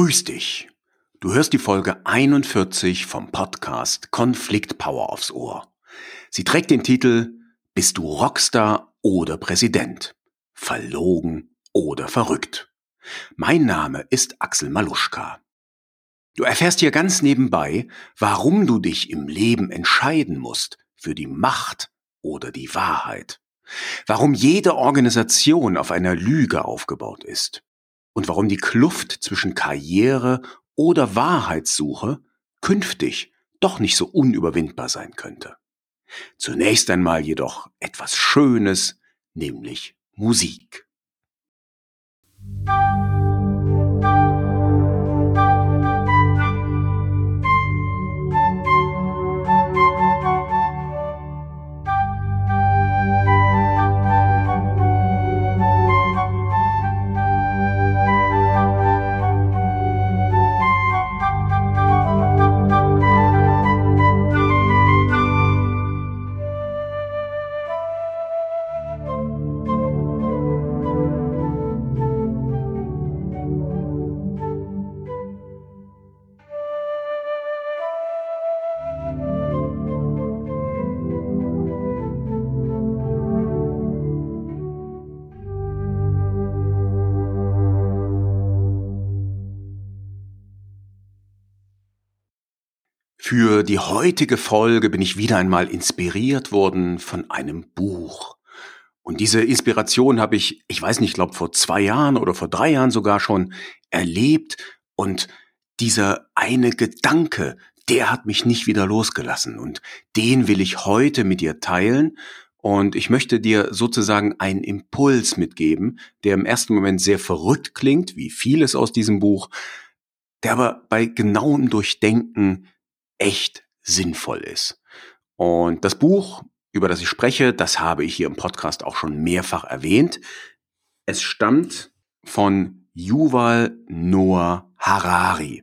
Grüß dich. Du hörst die Folge 41 vom Podcast Konflikt Power aufs Ohr. Sie trägt den Titel Bist du Rockstar oder Präsident? Verlogen oder verrückt? Mein Name ist Axel Maluschka. Du erfährst hier ganz nebenbei, warum du dich im Leben entscheiden musst für die Macht oder die Wahrheit. Warum jede Organisation auf einer Lüge aufgebaut ist. Und warum die Kluft zwischen Karriere oder Wahrheitssuche künftig doch nicht so unüberwindbar sein könnte. Zunächst einmal jedoch etwas Schönes, nämlich Musik. Für die heutige Folge bin ich wieder einmal inspiriert worden von einem Buch. Und diese Inspiration habe ich, ich weiß nicht, glaube vor zwei Jahren oder vor drei Jahren sogar schon erlebt. Und dieser eine Gedanke, der hat mich nicht wieder losgelassen. Und den will ich heute mit dir teilen. Und ich möchte dir sozusagen einen Impuls mitgeben, der im ersten Moment sehr verrückt klingt, wie vieles aus diesem Buch, der aber bei genauem Durchdenken echt sinnvoll ist. Und das Buch, über das ich spreche, das habe ich hier im Podcast auch schon mehrfach erwähnt. Es stammt von Yuval Noah Harari.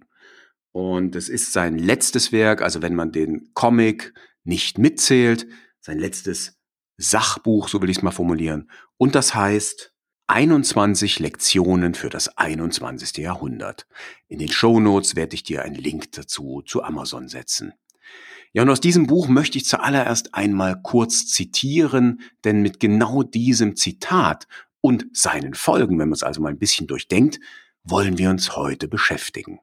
Und es ist sein letztes Werk, also wenn man den Comic nicht mitzählt, sein letztes Sachbuch, so will ich es mal formulieren. Und das heißt 21 Lektionen für das 21. Jahrhundert. In den Show Notes werde ich dir einen Link dazu zu Amazon setzen. Ja, und aus diesem Buch möchte ich zuallererst einmal kurz zitieren, denn mit genau diesem Zitat und seinen Folgen, wenn man es also mal ein bisschen durchdenkt, wollen wir uns heute beschäftigen.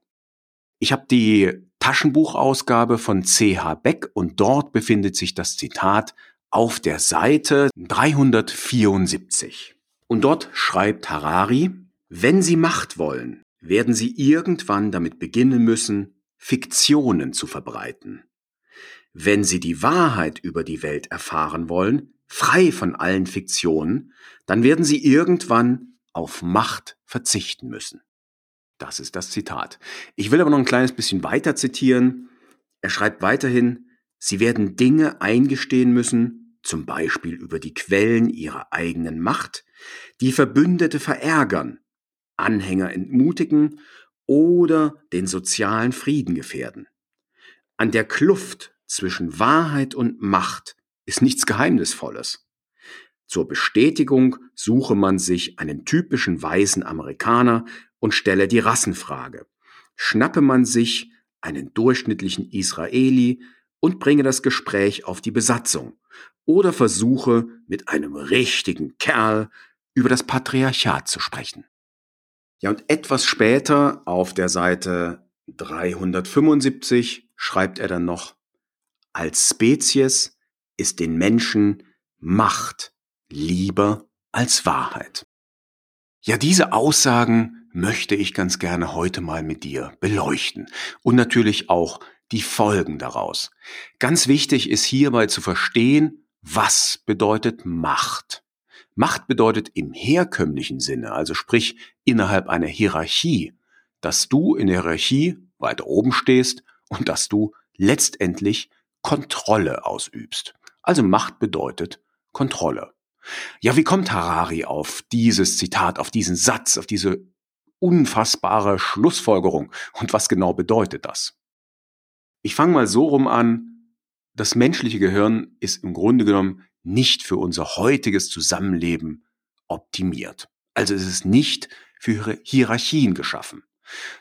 Ich habe die Taschenbuchausgabe von CH Beck und dort befindet sich das Zitat auf der Seite 374. Und dort schreibt Harari, wenn Sie Macht wollen, werden Sie irgendwann damit beginnen müssen, Fiktionen zu verbreiten. Wenn Sie die Wahrheit über die Welt erfahren wollen, frei von allen Fiktionen, dann werden Sie irgendwann auf Macht verzichten müssen. Das ist das Zitat. Ich will aber noch ein kleines bisschen weiter zitieren. Er schreibt weiterhin, Sie werden Dinge eingestehen müssen, zum Beispiel über die Quellen ihrer eigenen Macht, die Verbündete verärgern, Anhänger entmutigen oder den sozialen Frieden gefährden. An der Kluft zwischen Wahrheit und Macht ist nichts Geheimnisvolles. Zur Bestätigung suche man sich einen typischen weißen Amerikaner und stelle die Rassenfrage. Schnappe man sich einen durchschnittlichen Israeli und bringe das Gespräch auf die Besatzung oder versuche mit einem richtigen Kerl über das Patriarchat zu sprechen. Ja, und etwas später auf der Seite 375 schreibt er dann noch, als Spezies ist den Menschen Macht lieber als Wahrheit. Ja, diese Aussagen möchte ich ganz gerne heute mal mit dir beleuchten und natürlich auch die Folgen daraus. Ganz wichtig ist hierbei zu verstehen, was bedeutet Macht. Macht bedeutet im herkömmlichen Sinne, also sprich innerhalb einer Hierarchie, dass du in der Hierarchie weiter oben stehst und dass du letztendlich Kontrolle ausübst. Also Macht bedeutet Kontrolle. Ja, wie kommt Harari auf dieses Zitat, auf diesen Satz, auf diese unfassbare Schlussfolgerung und was genau bedeutet das? Ich fange mal so rum an, das menschliche Gehirn ist im Grunde genommen nicht für unser heutiges Zusammenleben optimiert. Also es ist nicht für Hierarchien geschaffen.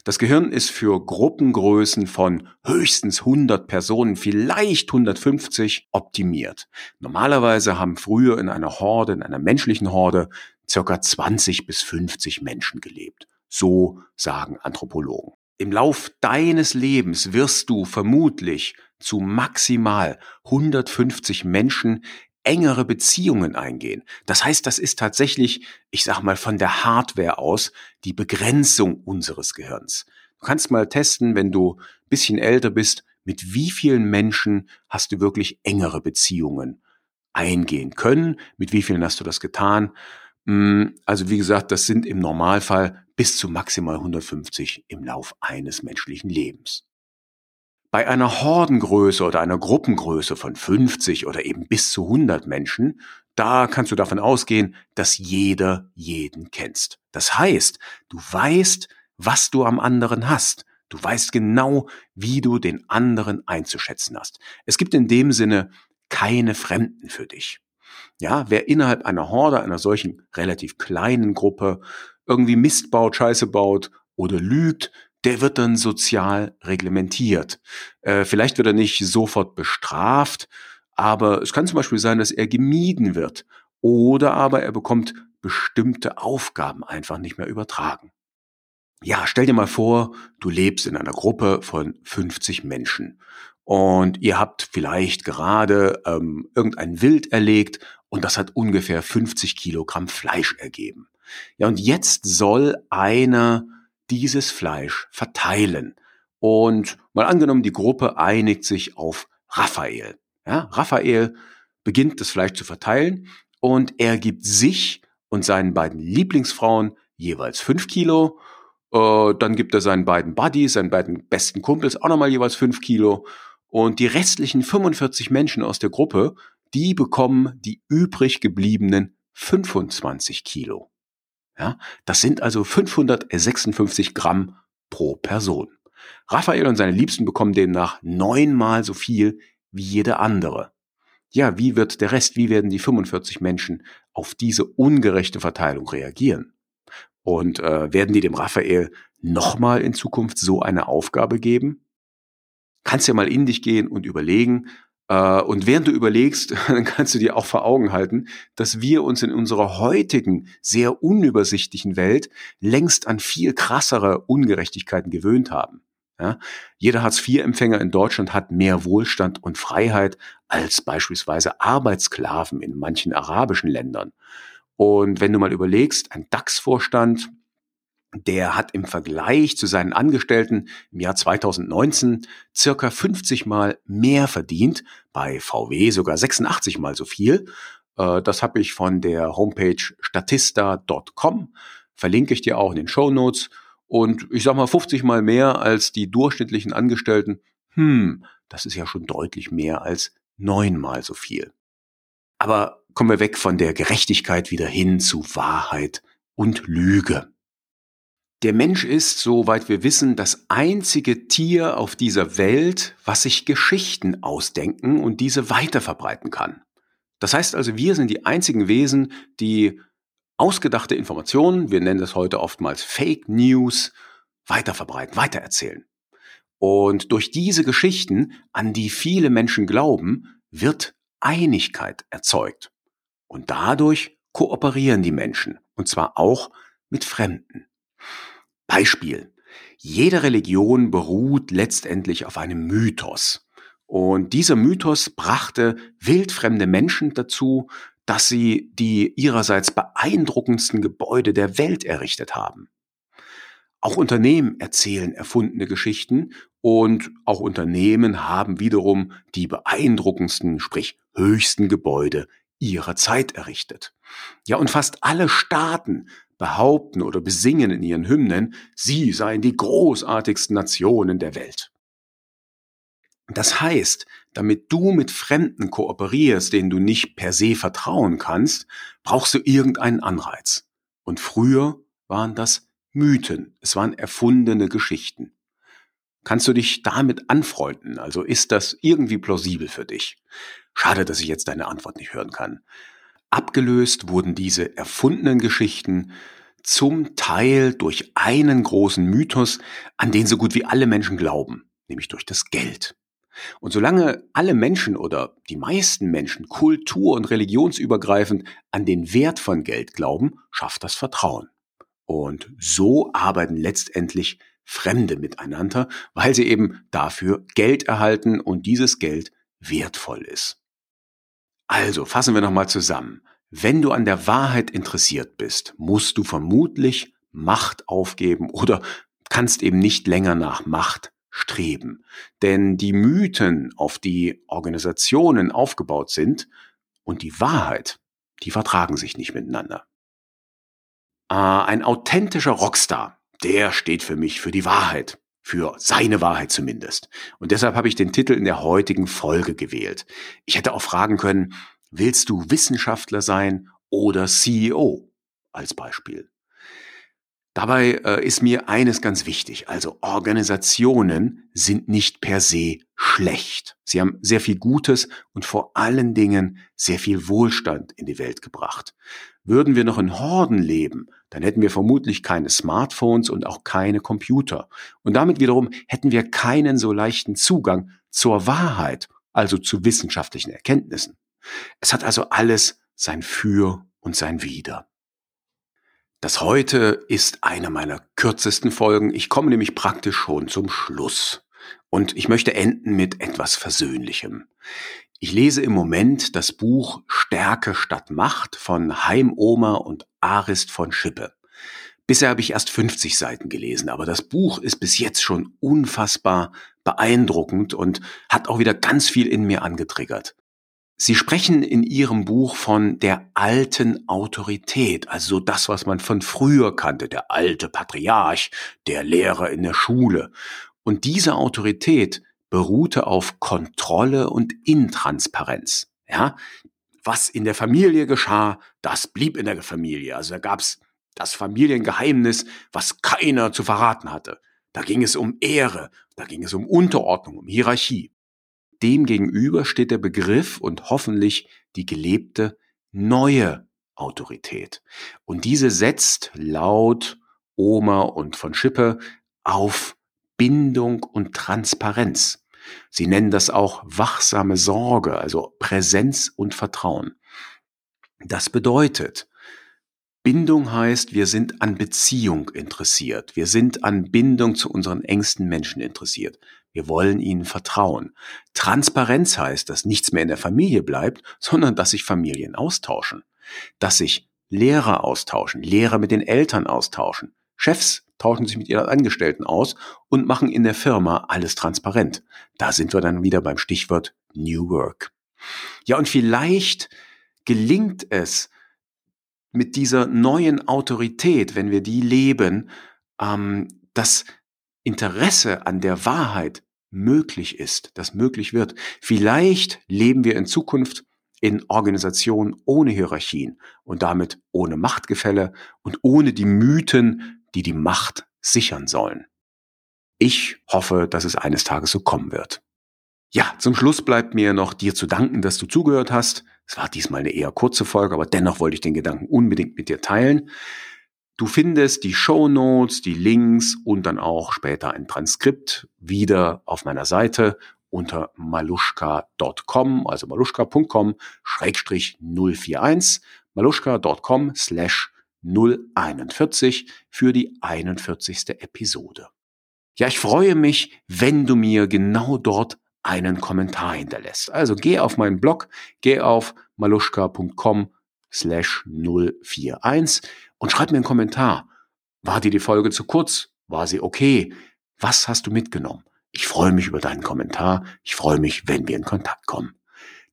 Das Gehirn ist für Gruppengrößen von höchstens 100 Personen, vielleicht 150 optimiert. Normalerweise haben früher in einer Horde, in einer menschlichen Horde, circa 20 bis 50 Menschen gelebt. So sagen Anthropologen. Im Lauf deines Lebens wirst du vermutlich zu maximal 150 Menschen engere Beziehungen eingehen. Das heißt, das ist tatsächlich, ich sag mal, von der Hardware aus die Begrenzung unseres Gehirns. Du kannst mal testen, wenn du bisschen älter bist, mit wie vielen Menschen hast du wirklich engere Beziehungen eingehen können, mit wie vielen hast du das getan. Hm, also wie gesagt, das sind im Normalfall bis zu maximal 150 im Lauf eines menschlichen Lebens. Bei einer Hordengröße oder einer Gruppengröße von 50 oder eben bis zu 100 Menschen, da kannst du davon ausgehen, dass jeder jeden kennst. Das heißt, du weißt, was du am anderen hast. Du weißt genau, wie du den anderen einzuschätzen hast. Es gibt in dem Sinne keine Fremden für dich. Ja, wer innerhalb einer Horde, einer solchen relativ kleinen Gruppe irgendwie Mist baut, Scheiße baut oder lügt, der wird dann sozial reglementiert. Äh, vielleicht wird er nicht sofort bestraft, aber es kann zum Beispiel sein, dass er gemieden wird oder aber er bekommt bestimmte Aufgaben einfach nicht mehr übertragen. Ja, stell dir mal vor, du lebst in einer Gruppe von 50 Menschen und ihr habt vielleicht gerade ähm, irgendein Wild erlegt und das hat ungefähr 50 Kilogramm Fleisch ergeben. Ja, und jetzt soll einer dieses Fleisch verteilen. Und mal angenommen, die Gruppe einigt sich auf Raphael. Ja, Raphael beginnt das Fleisch zu verteilen und er gibt sich und seinen beiden Lieblingsfrauen jeweils fünf Kilo. Äh, dann gibt er seinen beiden Buddies, seinen beiden besten Kumpels auch nochmal jeweils fünf Kilo. Und die restlichen 45 Menschen aus der Gruppe, die bekommen die übrig gebliebenen 25 Kilo. Ja, das sind also 556 Gramm pro Person. Raphael und seine Liebsten bekommen demnach neunmal so viel wie jede andere. Ja, wie wird der Rest, wie werden die 45 Menschen auf diese ungerechte Verteilung reagieren? Und äh, werden die dem Raphael nochmal in Zukunft so eine Aufgabe geben? Kannst ja mal in dich gehen und überlegen, und während du überlegst, dann kannst du dir auch vor Augen halten, dass wir uns in unserer heutigen, sehr unübersichtlichen Welt längst an viel krassere Ungerechtigkeiten gewöhnt haben. Ja? Jeder Hartz-IV-Empfänger in Deutschland hat mehr Wohlstand und Freiheit als beispielsweise Arbeitssklaven in manchen arabischen Ländern. Und wenn du mal überlegst, ein DAX-Vorstand der hat im Vergleich zu seinen Angestellten im Jahr 2019 circa 50 mal mehr verdient, bei VW sogar 86 mal so viel. Äh, das habe ich von der Homepage statista.com, verlinke ich dir auch in den Show Notes. Und ich sag mal 50 mal mehr als die durchschnittlichen Angestellten. Hm, das ist ja schon deutlich mehr als neunmal so viel. Aber kommen wir weg von der Gerechtigkeit wieder hin zu Wahrheit und Lüge. Der Mensch ist, soweit wir wissen, das einzige Tier auf dieser Welt, was sich Geschichten ausdenken und diese weiterverbreiten kann. Das heißt also, wir sind die einzigen Wesen, die ausgedachte Informationen, wir nennen das heute oftmals Fake News, weiterverbreiten, weitererzählen. Und durch diese Geschichten, an die viele Menschen glauben, wird Einigkeit erzeugt. Und dadurch kooperieren die Menschen, und zwar auch mit Fremden. Beispiel. Jede Religion beruht letztendlich auf einem Mythos. Und dieser Mythos brachte wildfremde Menschen dazu, dass sie die ihrerseits beeindruckendsten Gebäude der Welt errichtet haben. Auch Unternehmen erzählen erfundene Geschichten und auch Unternehmen haben wiederum die beeindruckendsten, sprich höchsten Gebäude ihrer Zeit errichtet. Ja, und fast alle Staaten behaupten oder besingen in ihren Hymnen, sie seien die großartigsten Nationen der Welt. Das heißt, damit du mit Fremden kooperierst, denen du nicht per se vertrauen kannst, brauchst du irgendeinen Anreiz. Und früher waren das Mythen, es waren erfundene Geschichten. Kannst du dich damit anfreunden? Also ist das irgendwie plausibel für dich? Schade, dass ich jetzt deine Antwort nicht hören kann. Abgelöst wurden diese erfundenen Geschichten zum Teil durch einen großen Mythos, an den so gut wie alle Menschen glauben, nämlich durch das Geld. Und solange alle Menschen oder die meisten Menschen kultur- und religionsübergreifend an den Wert von Geld glauben, schafft das Vertrauen. Und so arbeiten letztendlich Fremde miteinander, weil sie eben dafür Geld erhalten und dieses Geld wertvoll ist. Also fassen wir nochmal zusammen. Wenn du an der Wahrheit interessiert bist, musst du vermutlich Macht aufgeben oder kannst eben nicht länger nach Macht streben. Denn die Mythen, auf die Organisationen aufgebaut sind, und die Wahrheit, die vertragen sich nicht miteinander. Äh, ein authentischer Rockstar, der steht für mich für die Wahrheit, für seine Wahrheit zumindest. Und deshalb habe ich den Titel in der heutigen Folge gewählt. Ich hätte auch fragen können, willst du Wissenschaftler sein oder CEO als Beispiel? Dabei äh, ist mir eines ganz wichtig. Also Organisationen sind nicht per se schlecht. Sie haben sehr viel Gutes und vor allen Dingen sehr viel Wohlstand in die Welt gebracht. Würden wir noch in Horden leben, dann hätten wir vermutlich keine Smartphones und auch keine Computer. Und damit wiederum hätten wir keinen so leichten Zugang zur Wahrheit, also zu wissenschaftlichen Erkenntnissen. Es hat also alles sein Für und sein Wider. Das heute ist eine meiner kürzesten Folgen. Ich komme nämlich praktisch schon zum Schluss. Und ich möchte enden mit etwas Versöhnlichem. Ich lese im Moment das Buch Stärke statt Macht von Heim Omer und Arist von Schippe. Bisher habe ich erst 50 Seiten gelesen, aber das Buch ist bis jetzt schon unfassbar beeindruckend und hat auch wieder ganz viel in mir angetriggert. Sie sprechen in Ihrem Buch von der alten Autorität, also das, was man von früher kannte, der alte Patriarch, der Lehrer in der Schule. Und diese Autorität beruhte auf Kontrolle und Intransparenz. Ja, was in der Familie geschah, das blieb in der Familie. Also da gab's das Familiengeheimnis, was keiner zu verraten hatte. Da ging es um Ehre, da ging es um Unterordnung, um Hierarchie. Demgegenüber steht der Begriff und hoffentlich die gelebte neue Autorität. Und diese setzt laut Oma und von Schippe auf Bindung und Transparenz. Sie nennen das auch wachsame Sorge, also Präsenz und Vertrauen. Das bedeutet, Bindung heißt, wir sind an Beziehung interessiert. Wir sind an Bindung zu unseren engsten Menschen interessiert. Wir wollen ihnen vertrauen. Transparenz heißt, dass nichts mehr in der Familie bleibt, sondern dass sich Familien austauschen. Dass sich Lehrer austauschen, Lehrer mit den Eltern austauschen. Chefs tauschen sich mit ihren Angestellten aus und machen in der Firma alles transparent. Da sind wir dann wieder beim Stichwort New Work. Ja, und vielleicht gelingt es, mit dieser neuen Autorität, wenn wir die leben, ähm, das Interesse an der Wahrheit möglich ist, das möglich wird. Vielleicht leben wir in Zukunft in Organisationen ohne Hierarchien und damit ohne Machtgefälle und ohne die Mythen, die die Macht sichern sollen. Ich hoffe, dass es eines Tages so kommen wird. Ja, zum Schluss bleibt mir noch dir zu danken, dass du zugehört hast. Es war diesmal eine eher kurze Folge, aber dennoch wollte ich den Gedanken unbedingt mit dir teilen. Du findest die Show Notes, die Links und dann auch später ein Transkript wieder auf meiner Seite unter maluschka.com, also maluschka.com schrägstrich 041, maluschka.com slash 041 für die 41. Episode. Ja, ich freue mich, wenn du mir genau dort einen Kommentar hinterlässt. Also geh auf meinen Blog, geh auf maluschka.com slash 041 und schreib mir einen Kommentar. War dir die Folge zu kurz? War sie okay? Was hast du mitgenommen? Ich freue mich über deinen Kommentar. Ich freue mich, wenn wir in Kontakt kommen.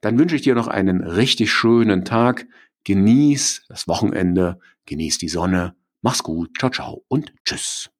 Dann wünsche ich dir noch einen richtig schönen Tag. Genieß das Wochenende, genießt die Sonne, mach's gut, ciao, ciao und tschüss.